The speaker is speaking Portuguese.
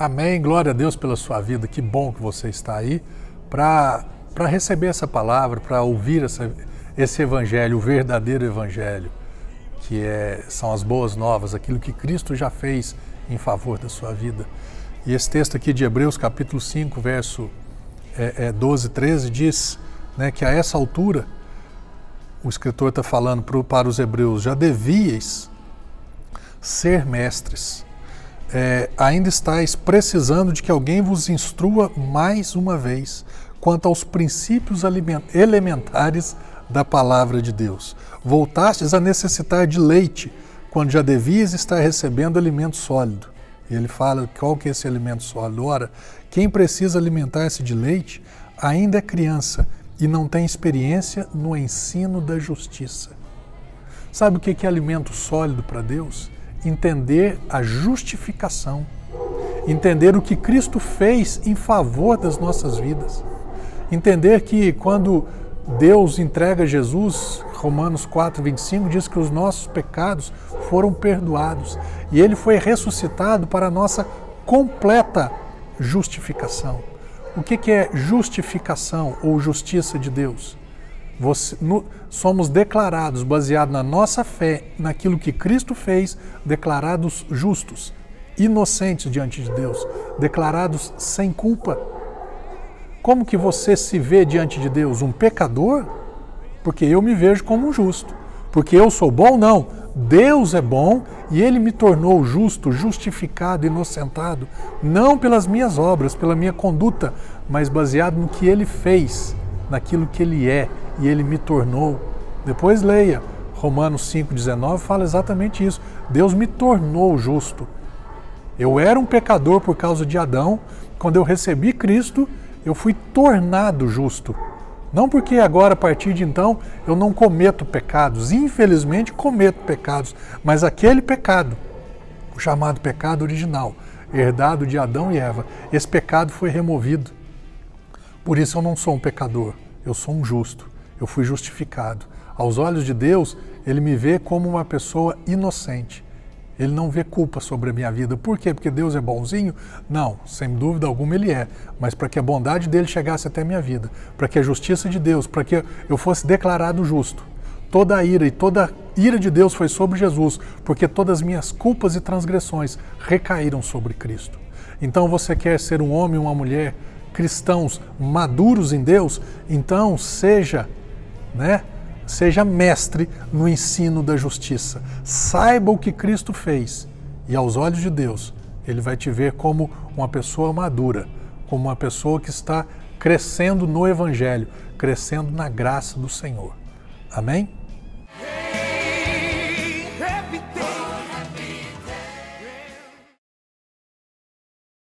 Amém. Glória a Deus pela sua vida. Que bom que você está aí para receber essa palavra, para ouvir essa, esse evangelho, o verdadeiro evangelho, que é, são as boas novas, aquilo que Cristo já fez em favor da sua vida. E esse texto aqui de Hebreus, capítulo 5, verso é, é 12, 13, diz né, que a essa altura, o escritor está falando para os hebreus, já devíeis ser mestres é, ainda estáis precisando de que alguém vos instrua mais uma vez quanto aos princípios elementares da palavra de Deus. Voltastes a necessitar de leite, quando já devias estar recebendo alimento sólido. E ele fala qual que é esse alimento sólido. Ora, quem precisa alimentar-se de leite ainda é criança e não tem experiência no ensino da justiça. Sabe o que é alimento sólido para Deus? Entender a justificação, entender o que Cristo fez em favor das nossas vidas, entender que quando Deus entrega Jesus, Romanos 4, 25 diz que os nossos pecados foram perdoados e ele foi ressuscitado para a nossa completa justificação. O que, é justificação ou justiça de Deus? Você, no, somos declarados, baseado na nossa fé, naquilo que Cristo fez, declarados justos, inocentes diante de Deus, declarados sem culpa. Como que você se vê diante de Deus? Um pecador? Porque eu me vejo como um justo. Porque eu sou bom? Não. Deus é bom e Ele me tornou justo, justificado, inocentado, não pelas minhas obras, pela minha conduta, mas baseado no que Ele fez, naquilo que Ele é e ele me tornou. Depois leia, Romanos 5,19 fala exatamente isso. Deus me tornou justo. Eu era um pecador por causa de Adão. Quando eu recebi Cristo, eu fui tornado justo. Não porque agora, a partir de então, eu não cometo pecados. Infelizmente, cometo pecados. Mas aquele pecado, o chamado pecado original, herdado de Adão e Eva, esse pecado foi removido. Por isso eu não sou um pecador, eu sou um justo eu fui justificado. Aos olhos de Deus, ele me vê como uma pessoa inocente. Ele não vê culpa sobre a minha vida. Por quê? Porque Deus é bonzinho? Não, sem dúvida alguma ele é. Mas para que a bondade dele chegasse até a minha vida, para que a justiça de Deus, para que eu fosse declarado justo. Toda a ira e toda a ira de Deus foi sobre Jesus, porque todas as minhas culpas e transgressões recaíram sobre Cristo. Então você quer ser um homem uma mulher cristãos maduros em Deus? Então seja né? Seja mestre no ensino da justiça. Saiba o que Cristo fez e aos olhos de Deus, ele vai te ver como uma pessoa madura, como uma pessoa que está crescendo no evangelho, crescendo na graça do Senhor. Amém?